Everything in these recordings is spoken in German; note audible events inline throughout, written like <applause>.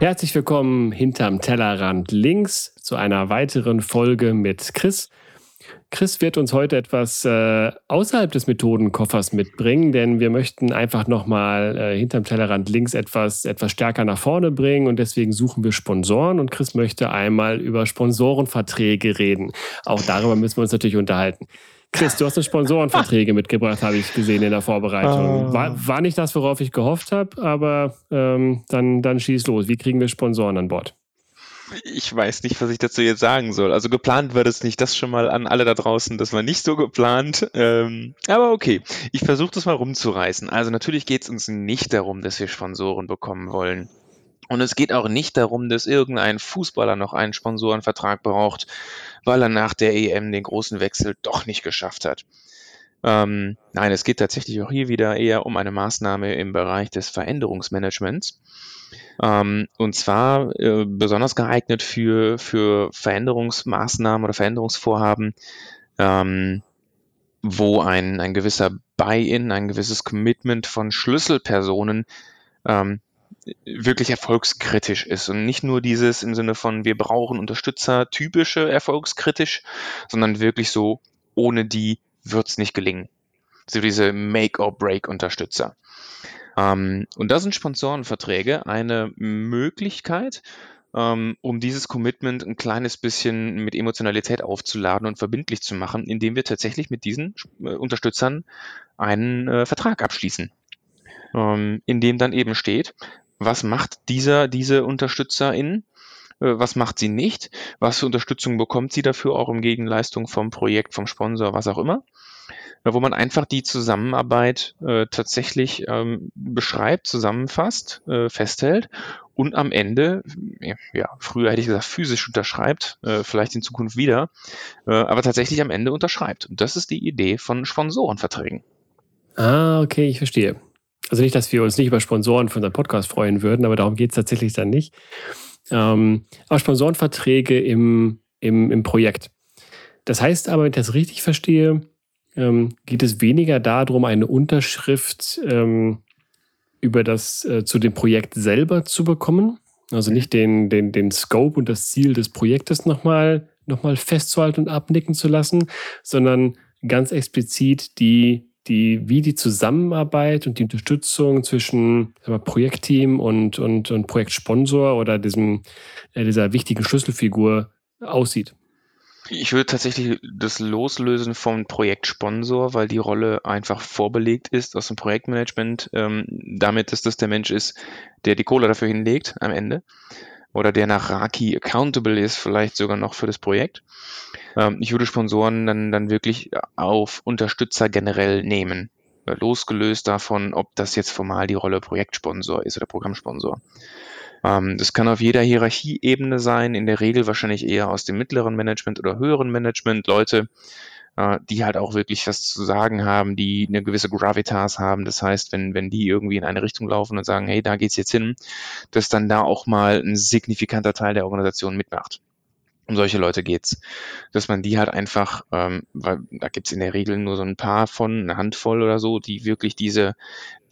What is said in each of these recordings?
Herzlich willkommen hinterm Tellerrand links zu einer weiteren Folge mit Chris. Chris wird uns heute etwas äh, außerhalb des Methodenkoffers mitbringen, denn wir möchten einfach nochmal äh, hinterm Tellerrand links etwas, etwas stärker nach vorne bringen und deswegen suchen wir Sponsoren und Chris möchte einmal über Sponsorenverträge reden. Auch darüber müssen wir uns natürlich unterhalten. Chris, du hast eine Sponsorenverträge <laughs> mitgebracht, habe ich gesehen in der Vorbereitung. Ah. War, war nicht das, worauf ich gehofft habe, aber ähm, dann, dann schieß los. Wie kriegen wir Sponsoren an Bord? Ich weiß nicht, was ich dazu jetzt sagen soll. Also geplant war das nicht. Das schon mal an alle da draußen. Das war nicht so geplant. Ähm, aber okay, ich versuche das mal rumzureißen. Also natürlich geht es uns nicht darum, dass wir Sponsoren bekommen wollen. Und es geht auch nicht darum, dass irgendein Fußballer noch einen Sponsorenvertrag braucht, weil er nach der EM den großen Wechsel doch nicht geschafft hat. Ähm, nein, es geht tatsächlich auch hier wieder eher um eine Maßnahme im Bereich des Veränderungsmanagements. Ähm, und zwar äh, besonders geeignet für, für Veränderungsmaßnahmen oder Veränderungsvorhaben, ähm, wo ein, ein gewisser Buy-in, ein gewisses Commitment von Schlüsselpersonen ähm, wirklich erfolgskritisch ist und nicht nur dieses im Sinne von wir brauchen Unterstützer typische erfolgskritisch, sondern wirklich so ohne die wird's nicht gelingen. So diese Make-or-Break-Unterstützer. Ähm, und da sind Sponsorenverträge eine Möglichkeit, ähm, um dieses Commitment ein kleines bisschen mit Emotionalität aufzuladen und verbindlich zu machen, indem wir tatsächlich mit diesen äh, Unterstützern einen äh, Vertrag abschließen. Ähm, in dem dann eben steht, was macht dieser, diese Unterstützerin, äh, was macht sie nicht, was für Unterstützung bekommt sie dafür auch im Gegenleistung vom Projekt, vom Sponsor, was auch immer. Wo man einfach die Zusammenarbeit äh, tatsächlich ähm, beschreibt, zusammenfasst, äh, festhält und am Ende, ja, früher hätte ich gesagt, physisch unterschreibt, äh, vielleicht in Zukunft wieder, äh, aber tatsächlich am Ende unterschreibt. Und das ist die Idee von Sponsorenverträgen. Ah, okay, ich verstehe. Also nicht, dass wir uns nicht über Sponsoren für unseren Podcast freuen würden, aber darum geht es tatsächlich dann nicht. Ähm, aber Sponsorenverträge im, im, im Projekt. Das heißt aber, wenn ich das richtig verstehe, ähm, geht es weniger darum, eine Unterschrift ähm, über das äh, zu dem Projekt selber zu bekommen. Also nicht den, den, den Scope und das Ziel des Projektes nochmal noch mal festzuhalten und abnicken zu lassen, sondern ganz explizit die die, wie die Zusammenarbeit und die Unterstützung zwischen mal, Projektteam und, und, und Projektsponsor oder diesem, äh, dieser wichtigen Schlüsselfigur aussieht. Ich würde tatsächlich das loslösen vom Projektsponsor, weil die Rolle einfach vorbelegt ist aus dem Projektmanagement, ähm, damit, dass das der Mensch ist, der die Kohle dafür hinlegt am Ende oder der nach Raki accountable ist, vielleicht sogar noch für das Projekt. Ähm, ich würde Sponsoren dann, dann wirklich auf Unterstützer generell nehmen. Losgelöst davon, ob das jetzt formal die Rolle Projektsponsor ist oder Programmsponsor. Ähm, das kann auf jeder Hierarchieebene sein, in der Regel wahrscheinlich eher aus dem mittleren Management oder höheren Management, Leute, äh, die halt auch wirklich was zu sagen haben, die eine gewisse Gravitas haben. Das heißt, wenn, wenn die irgendwie in eine Richtung laufen und sagen, hey, da geht's jetzt hin, dass dann da auch mal ein signifikanter Teil der Organisation mitmacht. Um solche Leute geht's. Dass man die halt einfach, ähm, weil da gibt's in der Regel nur so ein paar von, eine Handvoll oder so, die wirklich diese,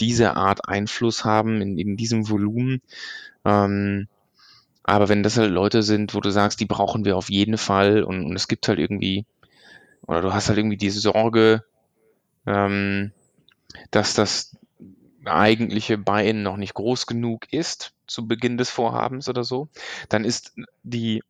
diese Art Einfluss haben in, in diesem Volumen. Ähm, aber wenn das halt Leute sind, wo du sagst, die brauchen wir auf jeden Fall und, und es gibt halt irgendwie oder du hast halt irgendwie die Sorge, ähm, dass das eigentliche Buy-in noch nicht groß genug ist zu Beginn des Vorhabens oder so, dann ist die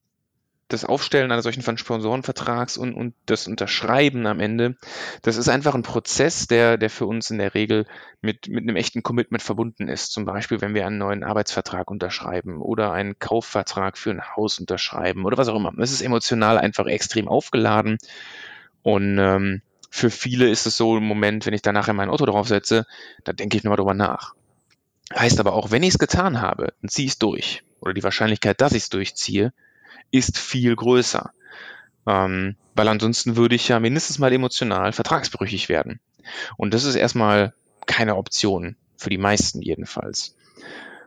das Aufstellen eines solchen Sponsorenvertrags und, und das Unterschreiben am Ende, das ist einfach ein Prozess, der, der für uns in der Regel mit, mit einem echten Commitment verbunden ist. Zum Beispiel, wenn wir einen neuen Arbeitsvertrag unterschreiben oder einen Kaufvertrag für ein Haus unterschreiben oder was auch immer. Das ist emotional einfach extrem aufgeladen und ähm, für viele ist es so im Moment, wenn ich da nachher mein Auto draufsetze, da denke ich nochmal drüber nach. Heißt aber auch, wenn ich es getan habe, dann ziehe ich es durch. Oder die Wahrscheinlichkeit, dass ich es durchziehe, ist viel größer. Ähm, weil ansonsten würde ich ja mindestens mal emotional vertragsbrüchig werden. Und das ist erstmal keine Option, für die meisten jedenfalls.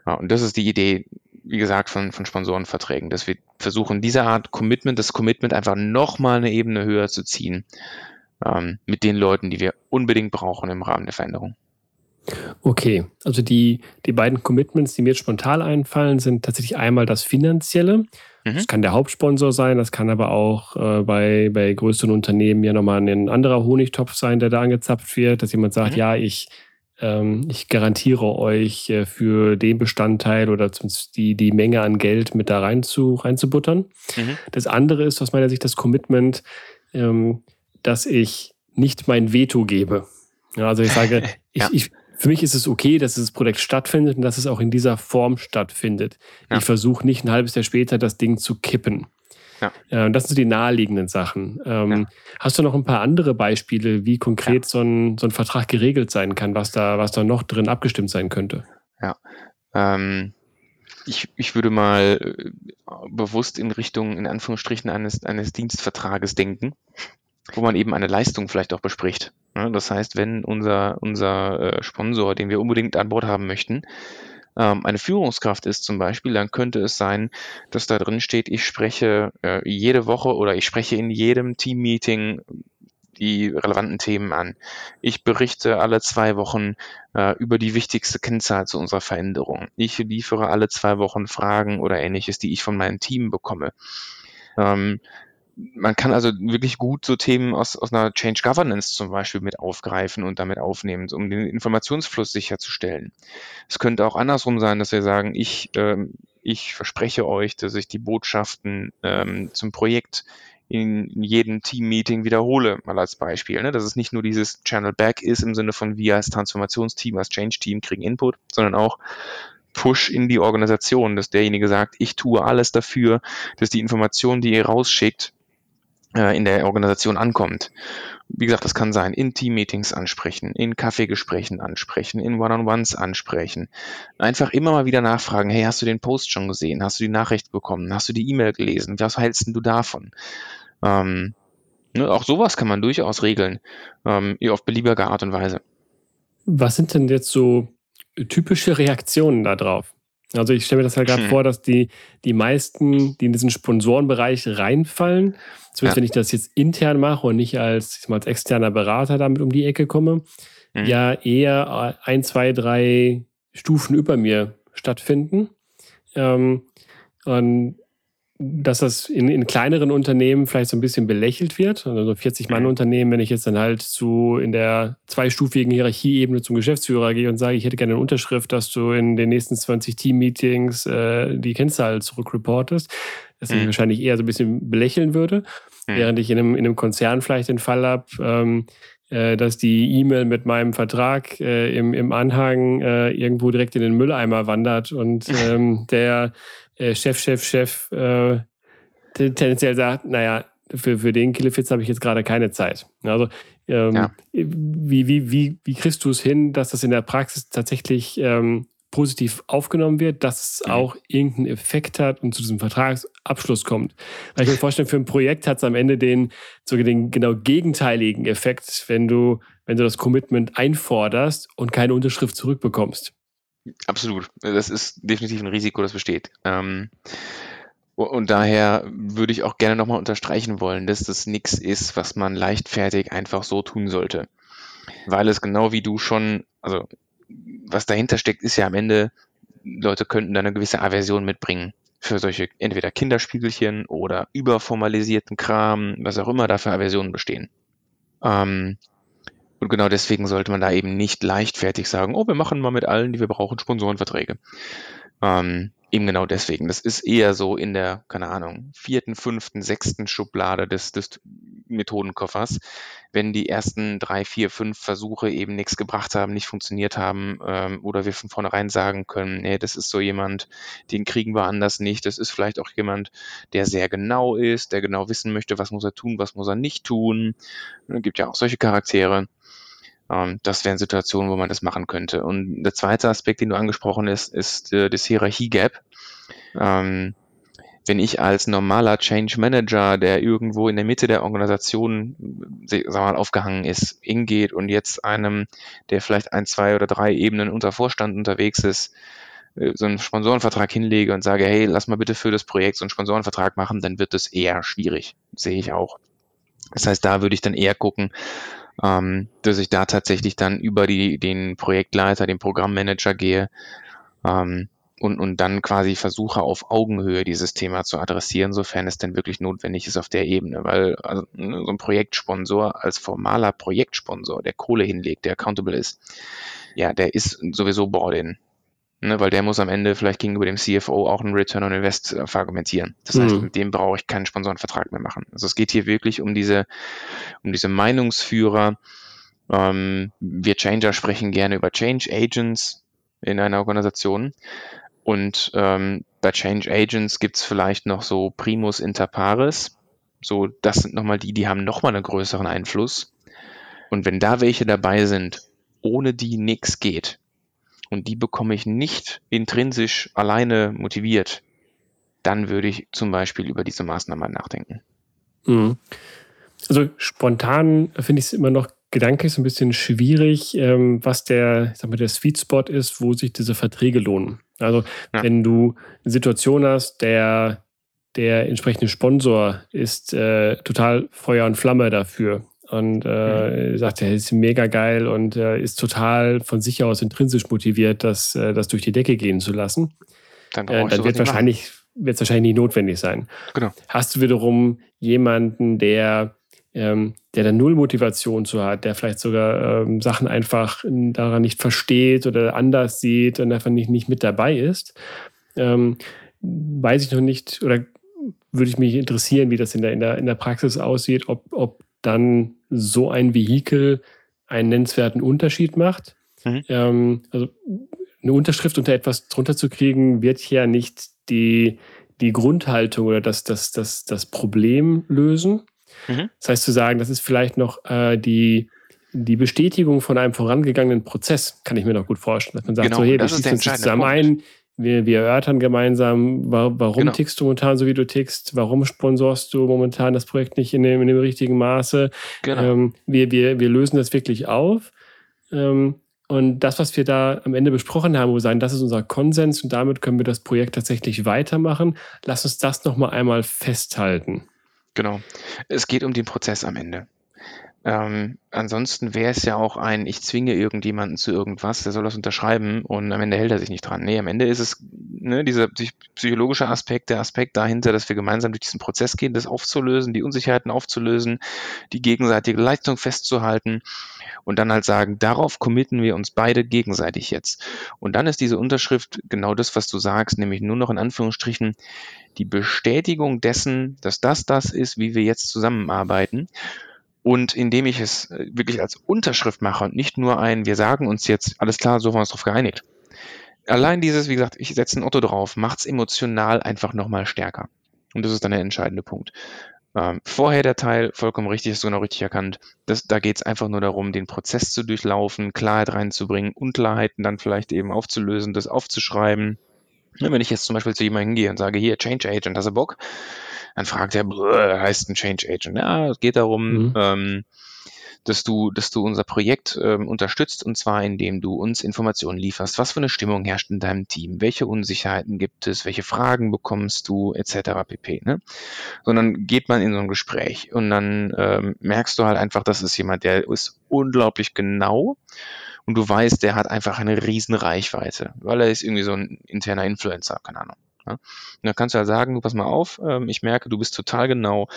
Ja, und das ist die Idee, wie gesagt, von, von Sponsorenverträgen, dass wir versuchen, diese Art Commitment, das Commitment einfach nochmal eine Ebene höher zu ziehen ähm, mit den Leuten, die wir unbedingt brauchen im Rahmen der Veränderung. Okay, also die, die beiden Commitments, die mir jetzt spontan einfallen, sind tatsächlich einmal das Finanzielle. Mhm. Das kann der Hauptsponsor sein, das kann aber auch äh, bei, bei größeren Unternehmen ja nochmal ein anderer Honigtopf sein, der da angezapft wird, dass jemand sagt, mhm. ja, ich, ich garantiere euch äh, für den Bestandteil oder zumindest die, die Menge an Geld mit da rein zu, reinzubuttern. Mhm. Das andere ist aus meiner Sicht das Commitment, ähm, dass ich nicht mein Veto gebe. Also ich sage, <laughs> ja. ich, ich, für mich ist es okay, dass das Projekt stattfindet und dass es auch in dieser Form stattfindet. Ja. Ich versuche nicht ein halbes Jahr später das Ding zu kippen. Ja. das sind so die naheliegenden Sachen. Ähm, ja. Hast du noch ein paar andere Beispiele, wie konkret ja. so, ein, so ein Vertrag geregelt sein kann, was da, was da noch drin abgestimmt sein könnte? Ja. Ähm, ich, ich würde mal äh, bewusst in Richtung, in Anführungsstrichen, eines, eines Dienstvertrages denken wo man eben eine Leistung vielleicht auch bespricht. Das heißt, wenn unser, unser äh, Sponsor, den wir unbedingt an Bord haben möchten, ähm, eine Führungskraft ist zum Beispiel, dann könnte es sein, dass da drin steht, ich spreche äh, jede Woche oder ich spreche in jedem Teammeeting die relevanten Themen an. Ich berichte alle zwei Wochen äh, über die wichtigste Kennzahl zu unserer Veränderung. Ich liefere alle zwei Wochen Fragen oder ähnliches, die ich von meinem Team bekomme. Ähm, man kann also wirklich gut so Themen aus, aus einer Change Governance zum Beispiel mit aufgreifen und damit aufnehmen, um den Informationsfluss sicherzustellen. Es könnte auch andersrum sein, dass wir sagen, ich, ähm, ich verspreche euch, dass ich die Botschaften ähm, zum Projekt in, jedem Team-Meeting wiederhole, mal als Beispiel. Ne? Dass es nicht nur dieses Channel Back ist im Sinne von wir als Transformationsteam, als Change-Team kriegen Input, sondern auch Push in die Organisation, dass derjenige sagt, ich tue alles dafür, dass die Informationen, die ihr rausschickt, äh, in der Organisation ankommt. Wie gesagt, das kann sein, in Team-Meetings ansprechen, in Kaffeegesprächen ansprechen, in One-on-Ones ansprechen. Einfach immer mal wieder nachfragen, hey, hast du den Post schon gesehen? Hast du die Nachricht bekommen? Hast du die E-Mail gelesen? Was hältst du davon? Ähm, ne, auch sowas kann man durchaus regeln, ähm, auf beliebige Art und Weise. Was sind denn jetzt so typische Reaktionen darauf? Also ich stelle mir das halt gerade hm. vor, dass die, die meisten, die in diesen Sponsorenbereich reinfallen, zumindest ja. wenn ich das jetzt intern mache und nicht als, ich mal, als externer Berater damit um die Ecke komme, mhm. ja eher ein, zwei, drei Stufen über mir stattfinden. Ähm, und dass das in, in kleineren Unternehmen vielleicht so ein bisschen belächelt wird. Also so 40-Mann-Unternehmen, wenn ich jetzt dann halt zu in der zweistufigen Hierarchieebene zum Geschäftsführer gehe und sage, ich hätte gerne eine Unterschrift, dass du in den nächsten 20 Team-Meetings äh, die Kennzahl zurückreportest, dass ich mhm. wahrscheinlich eher so ein bisschen belächeln würde. Mhm. Während ich in einem, in einem Konzern vielleicht den Fall habe, ähm, äh, dass die E-Mail mit meinem Vertrag äh, im, im Anhang äh, irgendwo direkt in den Mülleimer wandert und <laughs> ähm, der äh, Chef, Chef, Chef äh, tendenziell sagt, naja, für, für den Killefitz habe ich jetzt gerade keine Zeit. Also ähm, ja. wie, wie, wie, wie kriegst du es hin, dass das in der Praxis tatsächlich ähm, positiv aufgenommen wird, dass es mhm. auch irgendeinen Effekt hat und zu diesem Vertragsabschluss kommt. Weil ich mir vorstelle, für ein Projekt hat es am Ende den, sogar den genau gegenteiligen Effekt, wenn du, wenn du das Commitment einforderst und keine Unterschrift zurückbekommst. Absolut. Das ist definitiv ein Risiko, das besteht. Ähm, und daher würde ich auch gerne nochmal unterstreichen wollen, dass das nichts ist, was man leichtfertig einfach so tun sollte. Weil es genau wie du schon, also was dahinter steckt, ist ja am Ende, Leute könnten da eine gewisse Aversion mitbringen für solche entweder Kinderspiegelchen oder überformalisierten Kram, was auch immer da für Aversionen bestehen. Ähm, und genau deswegen sollte man da eben nicht leichtfertig sagen, oh, wir machen mal mit allen, die wir brauchen, Sponsorenverträge. Ähm, eben genau deswegen. Das ist eher so in der, keine Ahnung, vierten, fünften, sechsten Schublade des, des Methodenkoffers, wenn die ersten drei, vier, fünf Versuche eben nichts gebracht haben, nicht funktioniert haben ähm, oder wir von vornherein sagen können, nee, das ist so jemand, den kriegen wir anders nicht. Das ist vielleicht auch jemand, der sehr genau ist, der genau wissen möchte, was muss er tun, was muss er nicht tun. Es gibt ja auch solche Charaktere. Ähm, das wären Situationen, wo man das machen könnte. Und der zweite Aspekt, den du angesprochen hast, ist äh, das Hierarchie-Gap. Ähm, wenn ich als normaler Change Manager, der irgendwo in der Mitte der Organisation sagen wir mal, aufgehangen ist, hingeht und jetzt einem, der vielleicht ein, zwei oder drei Ebenen unter Vorstand unterwegs ist, äh, so einen Sponsorenvertrag hinlege und sage, hey, lass mal bitte für das Projekt so einen Sponsorenvertrag machen, dann wird es eher schwierig. Sehe ich auch. Das heißt, da würde ich dann eher gucken, ähm, dass ich da tatsächlich dann über die, den Projektleiter, den Programmmanager gehe ähm, und, und dann quasi versuche auf Augenhöhe dieses Thema zu adressieren, sofern es denn wirklich notwendig ist auf der Ebene. Weil also, ne, so ein Projektsponsor als formaler Projektsponsor, der Kohle hinlegt, der accountable ist, ja, der ist sowieso bought-in. Ne, weil der muss am Ende vielleicht gegenüber dem CFO auch einen Return on Invest äh, verargumentieren. Das heißt, mhm. mit dem brauche ich keinen Sponsorenvertrag mehr machen. Also es geht hier wirklich um diese, um diese Meinungsführer. Ähm, wir Changer sprechen gerne über Change Agents in einer Organisation. Und ähm, bei Change Agents gibt es vielleicht noch so Primus inter pares. So, das sind nochmal die, die haben nochmal einen größeren Einfluss. Und wenn da welche dabei sind, ohne die nichts geht, und die bekomme ich nicht intrinsisch alleine motiviert, dann würde ich zum Beispiel über diese Maßnahme nachdenken. Mhm. Also spontan finde ich es immer noch gedanklich so ein bisschen schwierig, ähm, was der, sag mal, der Sweet Spot ist, wo sich diese Verträge lohnen. Also ja. wenn du eine Situation hast, der der entsprechende Sponsor ist äh, total Feuer und Flamme dafür und äh, mhm. sagt, er ist mega geil und äh, ist total von sich aus intrinsisch motiviert, das, äh, das durch die Decke gehen zu lassen. Dann, äh, dann wird wahrscheinlich wird es wahrscheinlich nicht notwendig sein. Genau. Hast du wiederum jemanden, der ähm, der da null Motivation zu hat, der vielleicht sogar ähm, Sachen einfach daran nicht versteht oder anders sieht und einfach nicht, nicht mit dabei ist, ähm, weiß ich noch nicht oder würde ich mich interessieren, wie das in der, in der, in der Praxis aussieht, ob, ob dann so ein Vehikel einen nennenswerten Unterschied macht. Mhm. Ähm, also eine Unterschrift unter etwas drunter zu kriegen, wird ja nicht die, die Grundhaltung oder das, das, das, das Problem lösen. Mhm. Das heißt zu sagen, das ist vielleicht noch äh, die, die Bestätigung von einem vorangegangenen Prozess, kann ich mir noch gut vorstellen. Dass man sagt, genau, so, hey, wir schließen uns zusammen Punkt. ein, wir, wir erörtern gemeinsam, warum genau. tickst du momentan so, wie du tickst, warum sponsorst du momentan das Projekt nicht in dem, in dem richtigen Maße. Genau. Ähm, wir, wir, wir lösen das wirklich auf. Ähm, und das, was wir da am Ende besprochen haben, wo wir sagen, das ist unser Konsens und damit können wir das Projekt tatsächlich weitermachen. Lass uns das nochmal einmal festhalten. Genau. Es geht um den Prozess am Ende. Ähm, ansonsten wäre es ja auch ein, ich zwinge irgendjemanden zu irgendwas, der soll das unterschreiben und am Ende hält er sich nicht dran. Nee, am Ende ist es ne, dieser psychologische Aspekt, der Aspekt dahinter, dass wir gemeinsam durch diesen Prozess gehen, das aufzulösen, die Unsicherheiten aufzulösen, die gegenseitige Leistung festzuhalten und dann halt sagen, darauf committen wir uns beide gegenseitig jetzt. Und dann ist diese Unterschrift genau das, was du sagst, nämlich nur noch in Anführungsstrichen die Bestätigung dessen, dass das das ist, wie wir jetzt zusammenarbeiten. Und indem ich es äh, wirklich als Unterschrift mache und nicht nur ein, wir sagen uns jetzt, alles klar, so haben wir uns darauf geeinigt. Allein dieses, wie gesagt, ich setze ein Otto drauf, macht es emotional einfach nochmal stärker. Und das ist dann der entscheidende Punkt. Ähm, vorher der Teil, vollkommen richtig, ist genau richtig erkannt. Das, da geht es einfach nur darum, den Prozess zu durchlaufen, Klarheit reinzubringen, Unklarheiten dann vielleicht eben aufzulösen, das aufzuschreiben. Wenn ich jetzt zum Beispiel zu jemandem hingehe und sage, hier, Change Agent, hast du Bock? Dann fragt er, heißt ein Change Agent? Ja, es geht darum, mhm. ähm, dass du, dass du unser Projekt ähm, unterstützt und zwar indem du uns Informationen lieferst. Was für eine Stimmung herrscht in deinem Team? Welche Unsicherheiten gibt es? Welche Fragen bekommst du? Etc. pp. Ne? Sondern geht man in so ein Gespräch und dann ähm, merkst du halt einfach, das ist jemand, der ist unglaublich genau und du weißt, der hat einfach eine riesen Reichweite, weil er ist irgendwie so ein interner Influencer, keine Ahnung. Ja? Und dann kannst du halt sagen, du pass mal auf, ähm, ich merke, du bist total genau,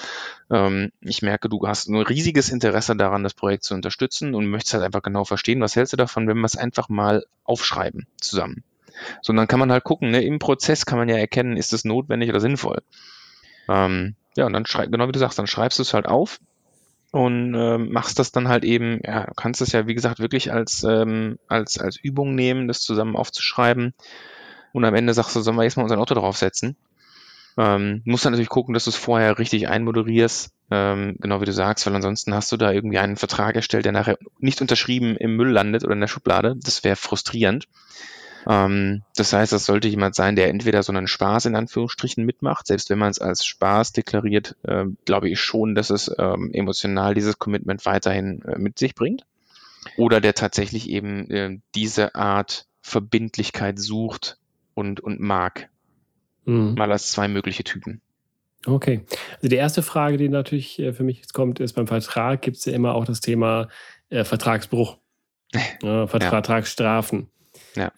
ähm, ich merke, du hast ein riesiges Interesse daran, das Projekt zu unterstützen und möchtest halt einfach genau verstehen, was hältst du davon, wenn wir es einfach mal aufschreiben zusammen. So, dann kann man halt gucken, ne, im Prozess kann man ja erkennen, ist es notwendig oder sinnvoll. Ähm, ja, und dann schreib, genau wie du sagst, dann schreibst du es halt auf und äh, machst das dann halt eben, ja, kannst das ja, wie gesagt, wirklich als, ähm, als, als Übung nehmen, das zusammen aufzuschreiben. Und am Ende sagst du, sollen wir jetzt mal unser Auto draufsetzen? Ähm, musst dann natürlich gucken, dass du es vorher richtig einmoderierst, ähm, genau wie du sagst, weil ansonsten hast du da irgendwie einen Vertrag erstellt, der nachher nicht unterschrieben im Müll landet oder in der Schublade. Das wäre frustrierend. Ähm, das heißt, das sollte jemand sein, der entweder so einen Spaß in Anführungsstrichen mitmacht, selbst wenn man es als Spaß deklariert, äh, glaube ich schon, dass es ähm, emotional dieses Commitment weiterhin äh, mit sich bringt. Oder der tatsächlich eben äh, diese Art Verbindlichkeit sucht und, und mag. Mhm. Mal als zwei mögliche Typen. Okay. Also die erste Frage, die natürlich äh, für mich jetzt kommt, ist beim Vertrag gibt es ja immer auch das Thema äh, Vertragsbruch, <laughs> äh, Vertragsstrafen. Ja.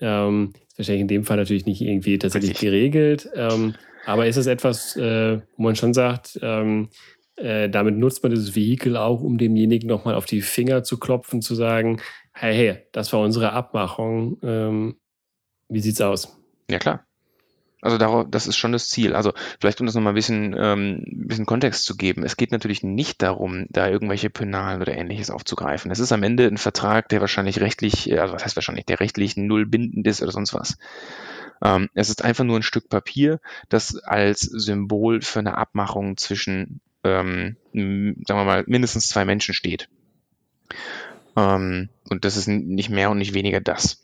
Ähm, ist wahrscheinlich in dem Fall natürlich nicht irgendwie tatsächlich geregelt. Ähm, aber ist es etwas, äh, wo man schon sagt, ähm, äh, damit nutzt man dieses Vehikel auch, um demjenigen nochmal auf die Finger zu klopfen, zu sagen, hey, hey, das war unsere Abmachung. Ähm, wie sieht's aus? Ja, klar. Also darauf, das ist schon das Ziel. Also vielleicht um das nochmal ein bisschen, ähm, bisschen Kontext zu geben. Es geht natürlich nicht darum, da irgendwelche Penalen oder ähnliches aufzugreifen. Es ist am Ende ein Vertrag, der wahrscheinlich rechtlich, äh, also was heißt wahrscheinlich, der rechtlich null bindend ist oder sonst was. Ähm, es ist einfach nur ein Stück Papier, das als Symbol für eine Abmachung zwischen, ähm, sagen wir mal, mindestens zwei Menschen steht. Ähm, und das ist nicht mehr und nicht weniger das.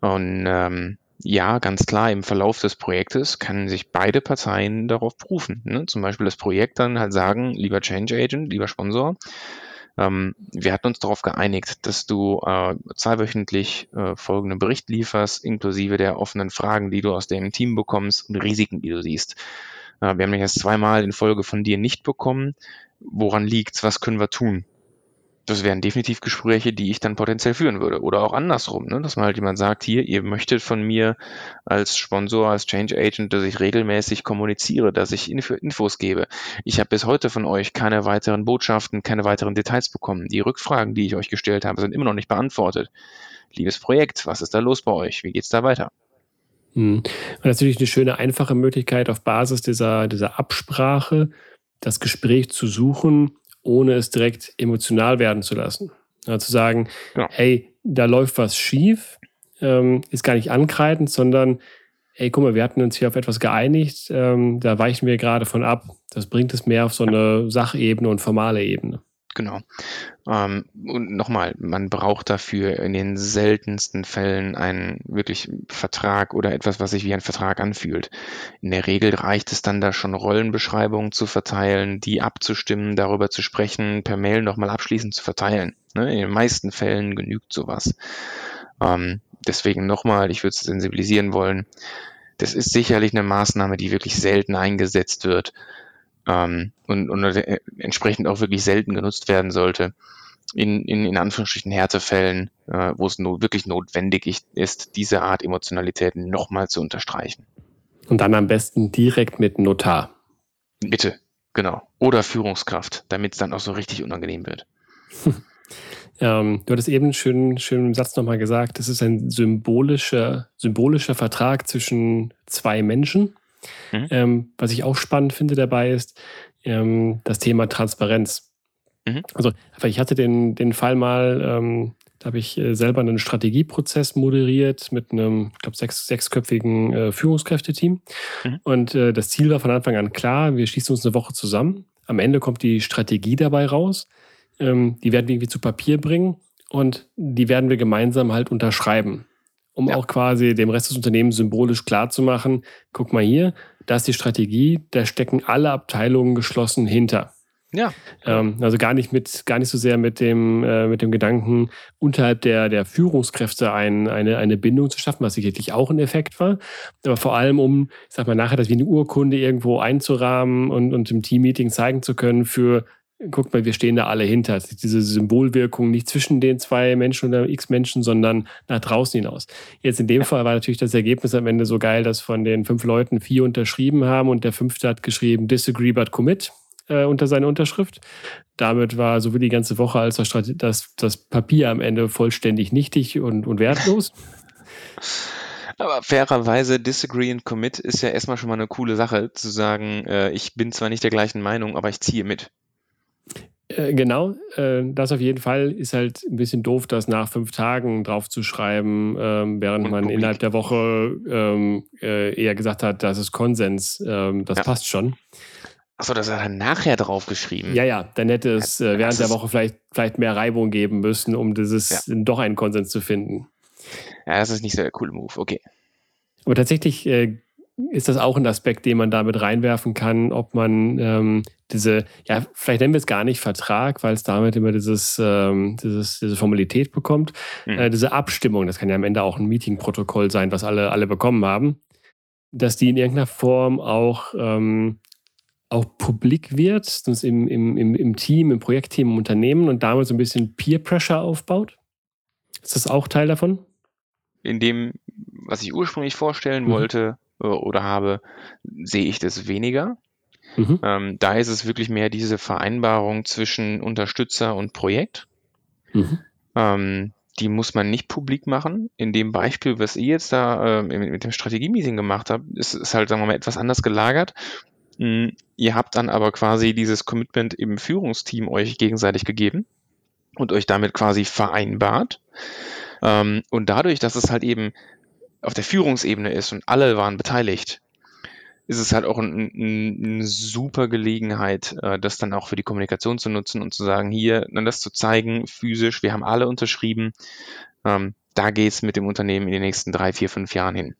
Und ähm, ja, ganz klar, im Verlauf des Projektes können sich beide Parteien darauf berufen. Ne? Zum Beispiel das Projekt dann halt sagen, lieber Change Agent, lieber Sponsor, ähm, wir hatten uns darauf geeinigt, dass du äh, zweiwöchentlich äh, folgenden Bericht lieferst, inklusive der offenen Fragen, die du aus dem Team bekommst und Risiken, die du siehst. Äh, wir haben jetzt zweimal in Folge von dir nicht bekommen. Woran liegt's? Was können wir tun? Das wären definitiv Gespräche, die ich dann potenziell führen würde. Oder auch andersrum, ne? dass mal halt jemand sagt, hier, ihr möchtet von mir als Sponsor, als Change Agent, dass ich regelmäßig kommuniziere, dass ich Info Infos gebe. Ich habe bis heute von euch keine weiteren Botschaften, keine weiteren Details bekommen. Die Rückfragen, die ich euch gestellt habe, sind immer noch nicht beantwortet. Liebes Projekt, was ist da los bei euch? Wie geht's da weiter? Hm. Und natürlich eine schöne, einfache Möglichkeit auf Basis dieser, dieser Absprache, das Gespräch zu suchen ohne es direkt emotional werden zu lassen. Ja, zu sagen, ja. hey, da läuft was schief, ähm, ist gar nicht ankreidend, sondern hey, guck mal, wir hatten uns hier auf etwas geeinigt, ähm, da weichen wir gerade von ab. Das bringt es mehr auf so eine Sachebene und formale Ebene. Genau. Ähm, und nochmal, man braucht dafür in den seltensten Fällen einen wirklich Vertrag oder etwas, was sich wie ein Vertrag anfühlt. In der Regel reicht es dann da schon Rollenbeschreibungen zu verteilen, die abzustimmen, darüber zu sprechen, per Mail nochmal abschließend zu verteilen. Ne? In den meisten Fällen genügt sowas. Ähm, deswegen nochmal, ich würde sensibilisieren wollen. Das ist sicherlich eine Maßnahme, die wirklich selten eingesetzt wird ähm, und, und äh, entsprechend auch wirklich selten genutzt werden sollte. In, in, in Anführungsstrichen Härtefällen, äh, wo es no wirklich notwendig ist, diese Art Emotionalität nochmal zu unterstreichen. Und dann am besten direkt mit Notar. Bitte, genau. Oder Führungskraft, damit es dann auch so richtig unangenehm wird. <laughs> ähm, du hattest eben einen schönen, schönen Satz nochmal gesagt, das ist ein symbolischer, symbolischer Vertrag zwischen zwei Menschen. Mhm. Ähm, was ich auch spannend finde dabei ist ähm, das Thema Transparenz. Mhm. Also ich hatte den, den Fall mal, ähm, da habe ich äh, selber einen Strategieprozess moderiert mit einem, ich glaube, sechs, sechsköpfigen äh, Führungskräfteteam. Mhm. Und äh, das Ziel war von Anfang an klar, wir schließen uns eine Woche zusammen. Am Ende kommt die Strategie dabei raus. Ähm, die werden wir irgendwie zu Papier bringen und die werden wir gemeinsam halt unterschreiben um ja. auch quasi dem Rest des Unternehmens symbolisch klarzumachen, guck mal hier, da ist die Strategie, da stecken alle Abteilungen geschlossen hinter. Ja. Ähm, also gar nicht mit, gar nicht so sehr mit dem, äh, mit dem Gedanken, unterhalb der, der Führungskräfte ein, eine, eine Bindung zu schaffen, was sicherlich auch ein Effekt war. Aber vor allem, um, ich sag mal, nachher das wie eine Urkunde irgendwo einzurahmen und, und im Teammeeting zeigen zu können für guckt mal, wir stehen da alle hinter. Diese Symbolwirkung nicht zwischen den zwei Menschen oder x Menschen, sondern nach draußen hinaus. Jetzt in dem Fall war natürlich das Ergebnis am Ende so geil, dass von den fünf Leuten vier unterschrieben haben und der fünfte hat geschrieben, disagree but commit äh, unter seine Unterschrift. Damit war sowohl die ganze Woche als auch das, das Papier am Ende vollständig nichtig und, und wertlos. <laughs> Aber fairerweise, Disagree and Commit ist ja erstmal schon mal eine coole Sache, zu sagen, äh, ich bin zwar nicht der gleichen Meinung, aber ich ziehe mit. Äh, genau, äh, das auf jeden Fall ist halt ein bisschen doof, das nach fünf Tagen draufzuschreiben, ähm, während man innerhalb der Woche ähm, äh, eher gesagt hat, das ist Konsens, ähm, das ja. passt schon. Achso, das hat er nachher draufgeschrieben. Ja, ja, dann hätte es äh, während der Woche vielleicht, vielleicht mehr Reibung geben müssen, um dieses ja. doch einen Konsens zu finden. Ja, das ist nicht so der coole Move, okay. Aber tatsächlich äh, ist das auch ein Aspekt, den man damit reinwerfen kann, ob man ähm, diese, ja, vielleicht nennen wir es gar nicht Vertrag, weil es damit immer dieses, ähm, dieses, diese Formalität bekommt. Mhm. Äh, diese Abstimmung, das kann ja am Ende auch ein Meeting-Protokoll sein, was alle, alle bekommen haben, dass die in irgendeiner Form auch, ähm, auch publik wird, im, im, im, im Team, im Projektteam, im Unternehmen und damit so ein bisschen Peer-Pressure aufbaut. Ist das auch Teil davon? In dem, was ich ursprünglich vorstellen mhm. wollte, oder habe, sehe ich das weniger. Mhm. Ähm, da ist es wirklich mehr diese Vereinbarung zwischen Unterstützer und Projekt. Mhm. Ähm, die muss man nicht publik machen. In dem Beispiel, was ihr jetzt da äh, mit dem Strategie-Meeting gemacht habt, ist es halt, sagen wir mal, etwas anders gelagert. Mhm. Ihr habt dann aber quasi dieses Commitment im Führungsteam euch gegenseitig gegeben und euch damit quasi vereinbart. Ähm, und dadurch, dass es halt eben auf der Führungsebene ist und alle waren beteiligt, ist es halt auch eine ein, ein super Gelegenheit, äh, das dann auch für die Kommunikation zu nutzen und zu sagen, hier, dann das zu zeigen, physisch, wir haben alle unterschrieben, ähm, da geht's mit dem Unternehmen in den nächsten drei, vier, fünf Jahren hin.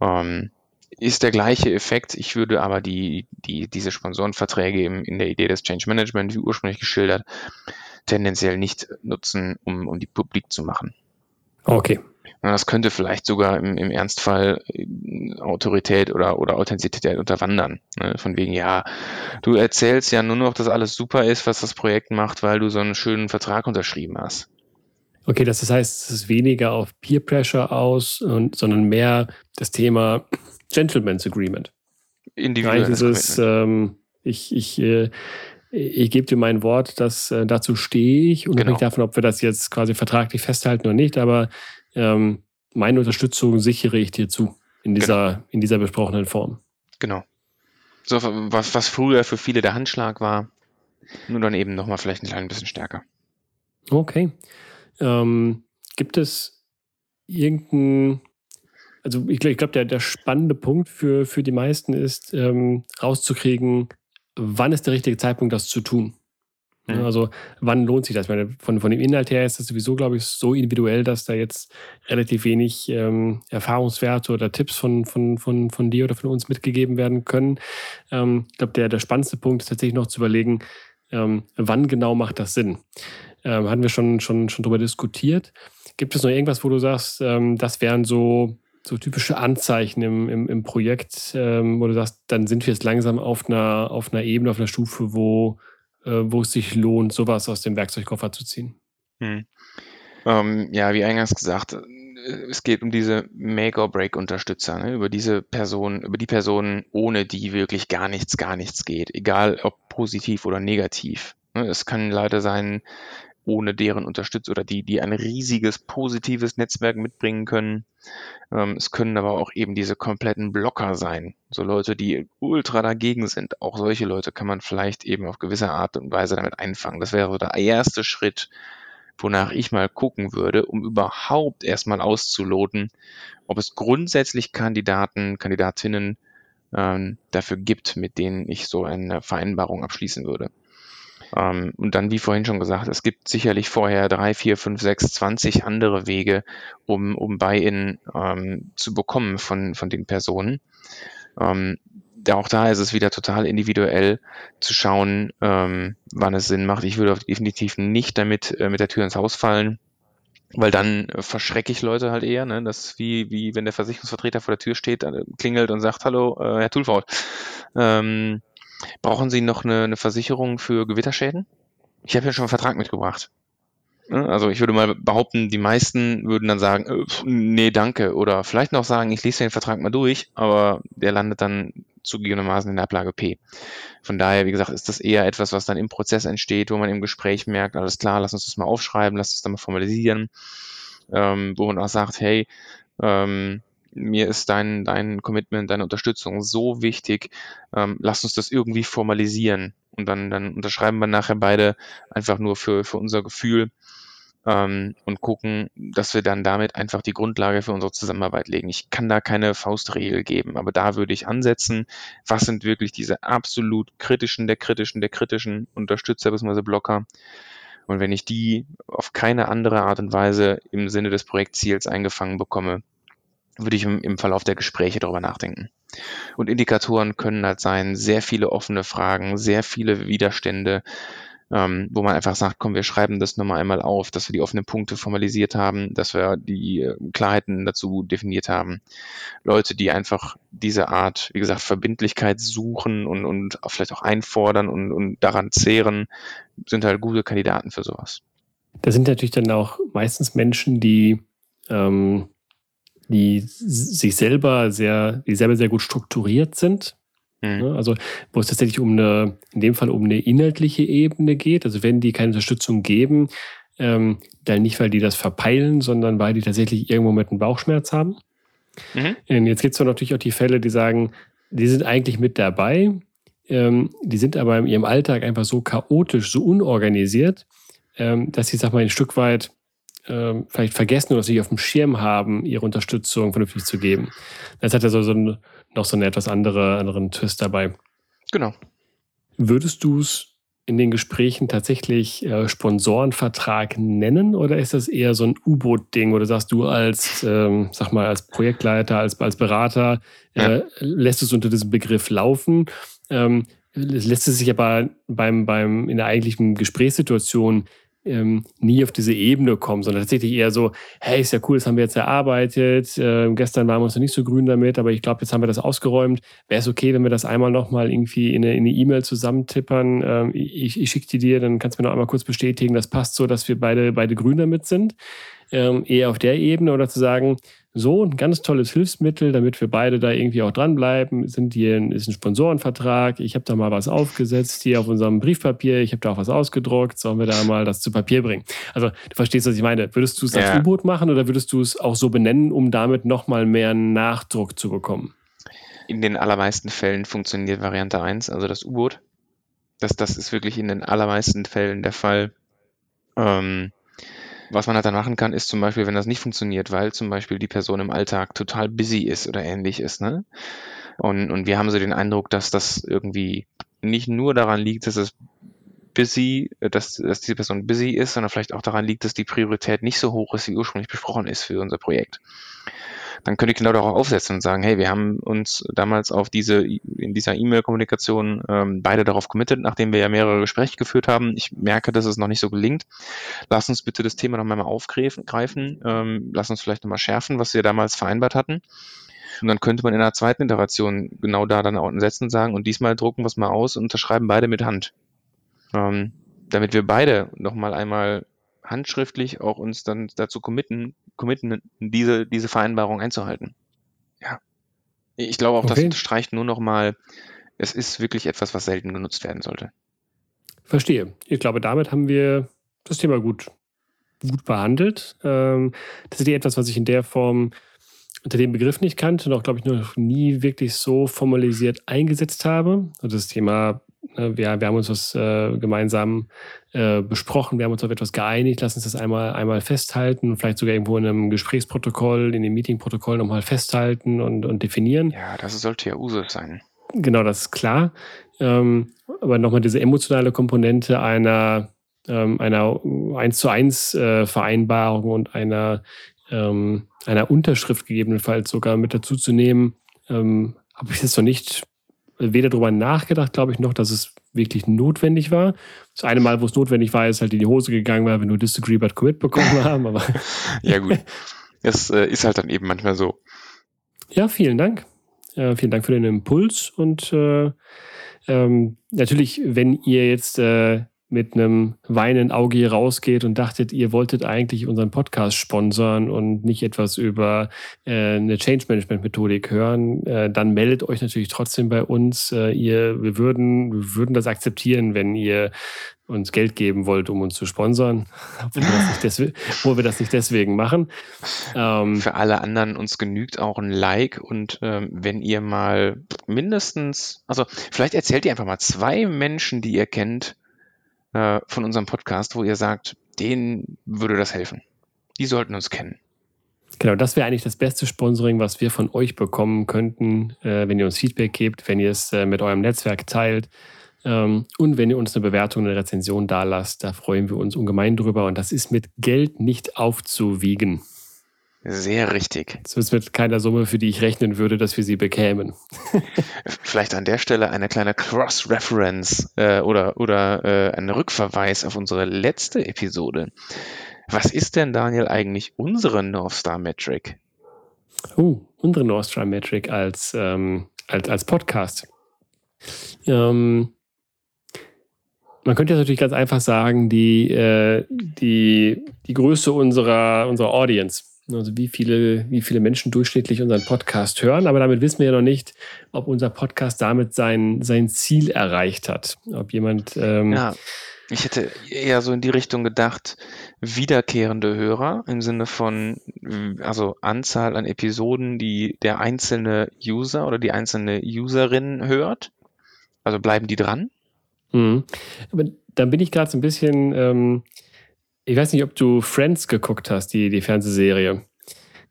Ähm, ist der gleiche Effekt. Ich würde aber die, die, diese Sponsorenverträge im, in der Idee des Change Management, wie ursprünglich geschildert, tendenziell nicht nutzen, um, um die publik zu machen. Okay, das könnte vielleicht sogar im, im Ernstfall äh, Autorität oder, oder Authentizität unterwandern. Ne? Von wegen, ja, du erzählst ja nur noch, dass alles super ist, was das Projekt macht, weil du so einen schönen Vertrag unterschrieben hast. Okay, das heißt, es ist weniger auf Peer Pressure aus, und, sondern mehr das Thema Gentleman's Agreement. Individuelles dieses, ähm, ich, ich, äh, ich gebe dir mein Wort, dass äh, dazu stehe ich, unabhängig genau. davon, ob wir das jetzt quasi vertraglich festhalten oder nicht, aber ähm, meine Unterstützung sichere ich dir zu in dieser, genau. in dieser besprochenen Form. Genau. So, was, was früher für viele der Handschlag war, nur dann eben nochmal vielleicht ein klein bisschen stärker. Okay. Ähm, gibt es irgendeinen, also ich, ich glaube, der, der spannende Punkt für, für die meisten ist, ähm, rauszukriegen, wann ist der richtige Zeitpunkt, das zu tun? Mhm. Also wann lohnt sich das? Ich meine, von, von dem Inhalt her ist das sowieso, glaube ich, so individuell, dass da jetzt relativ wenig ähm, Erfahrungswerte oder Tipps von, von, von, von dir oder von uns mitgegeben werden können. Ähm, ich glaube, der, der spannendste Punkt ist tatsächlich noch zu überlegen, ähm, wann genau macht das Sinn? Ähm, hatten wir schon, schon, schon darüber diskutiert. Gibt es noch irgendwas, wo du sagst, ähm, das wären so, so typische Anzeichen im, im, im Projekt, ähm, wo du sagst, dann sind wir jetzt langsam auf einer, auf einer Ebene, auf einer Stufe, wo äh, wo es sich lohnt, sowas aus dem Werkzeugkoffer zu ziehen. Hm. Ähm, ja, wie eingangs gesagt, äh, es geht um diese Make-or-Break-Unterstützer, ne? über diese Personen, über die Personen, ohne die wirklich gar nichts, gar nichts geht, egal ob positiv oder negativ. Ne? Es kann leider sein, ohne deren Unterstützung oder die, die ein riesiges positives Netzwerk mitbringen können. Ähm, es können aber auch eben diese kompletten Blocker sein. So Leute, die ultra dagegen sind. Auch solche Leute kann man vielleicht eben auf gewisse Art und Weise damit einfangen. Das wäre so der erste Schritt, wonach ich mal gucken würde, um überhaupt erstmal auszuloten, ob es grundsätzlich Kandidaten, Kandidatinnen ähm, dafür gibt, mit denen ich so eine Vereinbarung abschließen würde. Ähm, und dann, wie vorhin schon gesagt, es gibt sicherlich vorher drei, vier, fünf, sechs, zwanzig andere Wege, um, um Buy-in ähm, zu bekommen von, von den Personen. Ähm, auch da ist es wieder total individuell zu schauen, ähm, wann es Sinn macht. Ich würde definitiv nicht damit äh, mit der Tür ins Haus fallen, weil dann äh, verschrecke ich Leute halt eher. Ne? Das wie, wie wenn der Versicherungsvertreter vor der Tür steht, äh, klingelt und sagt, hallo, äh, Herr Tulfaut, ähm, Brauchen Sie noch eine, eine Versicherung für Gewitterschäden? Ich habe ja schon einen Vertrag mitgebracht. Also ich würde mal behaupten, die meisten würden dann sagen, äh, nee, danke. Oder vielleicht noch sagen, ich lese den Vertrag mal durch, aber der landet dann zugegebenermaßen in der Ablage P. Von daher, wie gesagt, ist das eher etwas, was dann im Prozess entsteht, wo man im Gespräch merkt, alles klar, lass uns das mal aufschreiben, lass uns das dann mal formalisieren, ähm, wo man auch sagt, hey, ähm, mir ist dein, dein Commitment, deine Unterstützung so wichtig, ähm, lass uns das irgendwie formalisieren und dann, dann unterschreiben wir nachher beide einfach nur für, für unser Gefühl ähm, und gucken, dass wir dann damit einfach die Grundlage für unsere Zusammenarbeit legen. Ich kann da keine Faustregel geben, aber da würde ich ansetzen, was sind wirklich diese absolut kritischen, der kritischen, der kritischen Unterstützer bzw. Blocker. Und wenn ich die auf keine andere Art und Weise im Sinne des Projektziels eingefangen bekomme, würde ich im, im Verlauf der Gespräche darüber nachdenken. Und Indikatoren können halt sein, sehr viele offene Fragen, sehr viele Widerstände, ähm, wo man einfach sagt, komm, wir schreiben das nochmal einmal auf, dass wir die offenen Punkte formalisiert haben, dass wir die äh, Klarheiten dazu definiert haben. Leute, die einfach diese Art, wie gesagt, Verbindlichkeit suchen und, und vielleicht auch einfordern und, und daran zehren, sind halt gute Kandidaten für sowas. Das sind natürlich dann auch meistens Menschen, die ähm, die sich selber sehr, die selber sehr gut strukturiert sind. Mhm. Ne? Also, wo es tatsächlich um eine, in dem Fall um eine inhaltliche Ebene geht. Also, wenn die keine Unterstützung geben, ähm, dann nicht, weil die das verpeilen, sondern weil die tatsächlich irgendwo mit einem Bauchschmerz haben. Mhm. Jetzt gibt es natürlich auch die Fälle, die sagen, die sind eigentlich mit dabei, ähm, die sind aber in ihrem Alltag einfach so chaotisch, so unorganisiert, ähm, dass sie, sag mal, ein Stück weit ähm, vielleicht vergessen oder sich auf dem Schirm haben, ihre Unterstützung vernünftig zu geben. Das hat ja so, so ein, noch so einen etwas andere, anderen Twist dabei. Genau. Würdest du es in den Gesprächen tatsächlich äh, Sponsorenvertrag nennen oder ist das eher so ein U-Boot-Ding oder sagst du als, ähm, sag mal, als Projektleiter, als, als Berater, äh, ja. lässt es unter diesem Begriff laufen? Ähm, lässt es sich aber beim, beim, in der eigentlichen Gesprächssituation ähm, nie auf diese Ebene kommen, sondern tatsächlich eher so, hey, ist ja cool, das haben wir jetzt erarbeitet. Äh, gestern waren wir uns noch nicht so grün damit, aber ich glaube, jetzt haben wir das ausgeräumt. Wäre es okay, wenn wir das einmal nochmal irgendwie in eine E-Mail e zusammentippern? Ähm, ich ich schicke die dir, dann kannst du mir noch einmal kurz bestätigen, das passt so, dass wir beide, beide grün damit sind. Ähm, eher auf der Ebene oder zu sagen, so ein ganz tolles Hilfsmittel, damit wir beide da irgendwie auch dranbleiben. Sind hier ist ein Sponsorenvertrag. Ich habe da mal was aufgesetzt hier auf unserem Briefpapier. Ich habe da auch was ausgedruckt. Sollen wir da mal das zu Papier bringen? Also du verstehst, was ich meine. Würdest du es als U-Boot machen oder würdest du es auch so benennen, um damit nochmal mehr Nachdruck zu bekommen? In den allermeisten Fällen funktioniert Variante 1, also das U-Boot. Das, das ist wirklich in den allermeisten Fällen der Fall. Ähm, was man halt dann machen kann, ist zum Beispiel, wenn das nicht funktioniert, weil zum Beispiel die Person im Alltag total busy ist oder ähnlich ist, ne? Und, und wir haben so den Eindruck, dass das irgendwie nicht nur daran liegt, dass es busy, dass, dass diese Person busy ist, sondern vielleicht auch daran liegt, dass die Priorität nicht so hoch ist, wie ursprünglich besprochen ist für unser Projekt dann könnte ich genau darauf aufsetzen und sagen, hey, wir haben uns damals auf diese, in dieser E-Mail-Kommunikation ähm, beide darauf committed, nachdem wir ja mehrere Gespräche geführt haben. Ich merke, dass es noch nicht so gelingt. Lass uns bitte das Thema noch mal aufgreifen. Ähm, lass uns vielleicht nochmal schärfen, was wir damals vereinbart hatten. Und dann könnte man in einer zweiten Iteration genau da dann auch setzen und sagen, und diesmal drucken wir es mal aus und unterschreiben beide mit Hand. Ähm, damit wir beide nochmal einmal handschriftlich auch uns dann dazu committen, committen, diese, diese Vereinbarung einzuhalten. Ja. Ich glaube auch, okay. das streicht nur noch mal, es ist wirklich etwas, was selten genutzt werden sollte. Verstehe. Ich glaube, damit haben wir das Thema gut, gut behandelt. Ähm, das ist etwas, was ich in der Form unter dem Begriff nicht kannte und auch, glaube ich, noch nie wirklich so formalisiert eingesetzt habe. Also das Thema wir, wir haben uns was äh, gemeinsam äh, besprochen, wir haben uns auf etwas geeinigt, lass uns das einmal, einmal festhalten, vielleicht sogar irgendwo in einem Gesprächsprotokoll, in dem Meetingprotokoll nochmal festhalten und, und definieren. Ja, das sollte ja Usus sein. Genau, das ist klar. Ähm, aber nochmal diese emotionale Komponente einer, ähm, einer 1 zu 1 äh, Vereinbarung und einer, ähm, einer Unterschrift gegebenenfalls sogar mit dazu zu nehmen, ähm, habe ich jetzt noch nicht weder darüber nachgedacht, glaube ich, noch, dass es wirklich notwendig war. Das eine Mal, wo es notwendig war, ist halt in die Hose gegangen, weil wir nur Disagree but Commit bekommen <laughs> haben. Aber ja, gut. Das äh, ist halt dann eben manchmal so. Ja, vielen Dank. Äh, vielen Dank für den Impuls. Und äh, ähm, natürlich, wenn ihr jetzt äh, mit einem weinenden Auge hier rausgeht und dachtet, ihr wolltet eigentlich unseren Podcast sponsern und nicht etwas über äh, eine Change Management Methodik hören, äh, dann meldet euch natürlich trotzdem bei uns. Äh, ihr, wir würden, wir würden das akzeptieren, wenn ihr uns Geld geben wollt, um uns zu sponsern, <laughs> obwohl wir das nicht, deswegen, machen. Ähm, Für alle anderen uns genügt auch ein Like und ähm, wenn ihr mal mindestens, also vielleicht erzählt ihr einfach mal zwei Menschen, die ihr kennt äh, von unserem Podcast, wo ihr sagt, denen würde das helfen. Die sollten uns kennen. Genau, das wäre eigentlich das beste Sponsoring, was wir von euch bekommen könnten, äh, wenn ihr uns Feedback gebt, wenn ihr es äh, mit eurem Netzwerk teilt ähm, und wenn ihr uns eine Bewertung, eine Rezension da lasst, da freuen wir uns ungemein drüber. Und das ist mit Geld nicht aufzuwiegen. Sehr richtig. Ist mit keiner Summe, für die ich rechnen würde, dass wir sie bekämen. <laughs> Vielleicht an der Stelle eine kleine Cross-Reference äh, oder, oder äh, ein Rückverweis auf unsere letzte Episode. Was ist denn, Daniel, eigentlich unsere North Star Metric? Oh, unsere North Star Metric als, ähm, als, als Podcast. Ähm, man könnte jetzt natürlich ganz einfach sagen, die, äh, die, die Größe unserer, unserer Audience. Also wie viele, wie viele Menschen durchschnittlich unseren Podcast hören. Aber damit wissen wir ja noch nicht, ob unser Podcast damit sein, sein Ziel erreicht hat. Ob jemand. Ähm, ja, ich hätte eher so in die Richtung gedacht, wiederkehrende Hörer im Sinne von, also Anzahl an Episoden, die der einzelne User oder die einzelne Userin hört. Also bleiben die dran? Mhm. Aber dann bin ich gerade so ein bisschen, ähm, ich weiß nicht, ob du Friends geguckt hast, die, die Fernsehserie.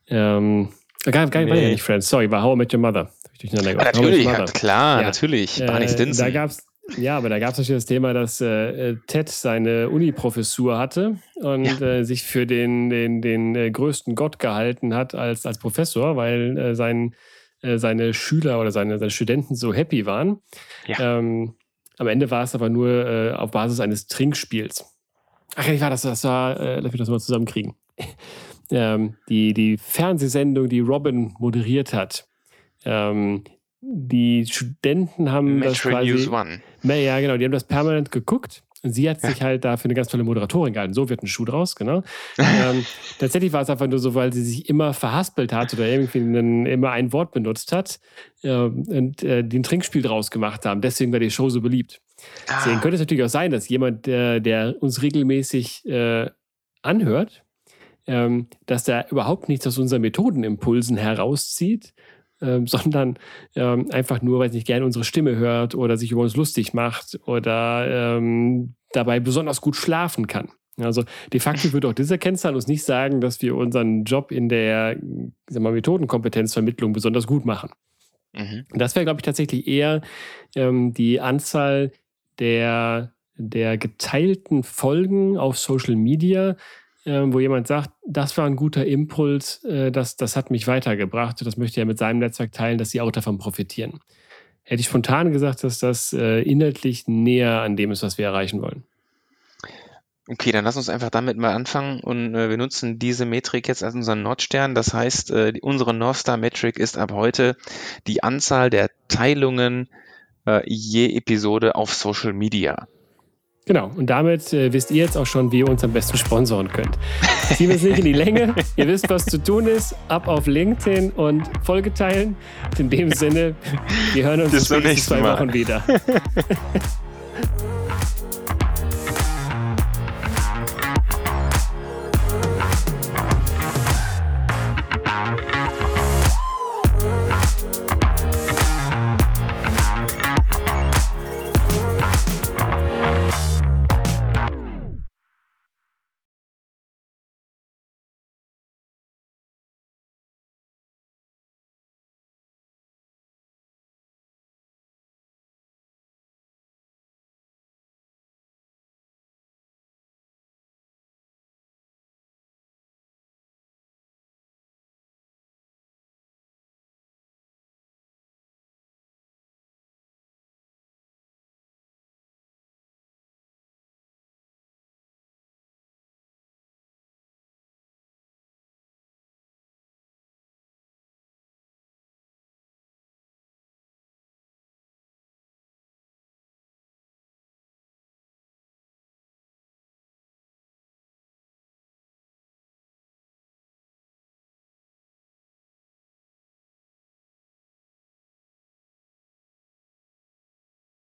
Ähm, gar, gar, nee. war ja nicht Friends, sorry, war How I Met Your Mother. Ah, natürlich, ja, klar, ja. natürlich. Barney Stinson. Äh, da gab's, ja, aber da gab es natürlich das Thema, dass äh, äh, Ted seine Uni-Professur hatte und ja. äh, sich für den, den, den äh, größten Gott gehalten hat als, als Professor, weil äh, sein, äh, seine Schüler oder seine, seine Studenten so happy waren. Ja. Ähm, am Ende war es aber nur äh, auf Basis eines Trinkspiels. Ach ja, ich war das, das war, äh, lass mich das mal zusammenkriegen. ähm, die, die Fernsehsendung, die Robin moderiert hat. Ähm, die Studenten haben Metro das quasi, News One. Ja, genau, die haben das permanent geguckt und sie hat sich halt da für eine ganz tolle Moderatorin gehalten. So wird ein Schuh draus, genau. <laughs> ähm, tatsächlich war es einfach nur so, weil sie sich immer verhaspelt hat oder irgendwie einen, immer ein Wort benutzt hat äh, und äh, die ein Trinkspiel draus gemacht haben. Deswegen war die Show so beliebt. Ah. Deswegen könnte es natürlich auch sein, dass jemand, der, der uns regelmäßig äh, anhört, ähm, dass der überhaupt nichts aus unseren Methodenimpulsen herauszieht, ähm, <laughs> sondern ähm, einfach nur, weil es nicht gerne unsere Stimme hört oder sich über uns lustig macht oder ähm, dabei besonders gut schlafen kann. Also de facto würde auch diese Kennzahl uns nicht sagen, dass wir unseren Job in der sag mal, Methodenkompetenzvermittlung besonders gut machen. Mhm. Das wäre, glaube ich, tatsächlich eher ähm, die Anzahl der, der geteilten Folgen auf Social Media, wo jemand sagt, das war ein guter Impuls, äh, das, das hat mich weitergebracht, das möchte er mit seinem Netzwerk teilen, dass sie auch davon profitieren. Hätte ich spontan gesagt, dass das äh, inhaltlich näher an dem ist, was wir erreichen wollen. Okay, dann lass uns einfach damit mal anfangen und äh, wir nutzen diese Metrik jetzt als unseren Nordstern. Das heißt, äh, unsere North Star Metric ist ab heute die Anzahl der Teilungen äh, je Episode auf Social Media. Genau, und damit äh, wisst ihr jetzt auch schon, wie ihr uns am besten sponsoren könnt. Ziehen wir es nicht in die Länge. <laughs> Ihr wisst, was zu tun ist. Ab auf LinkedIn und Folge teilen. In dem Sinne, wir hören uns in zwei Wochen wieder. <laughs>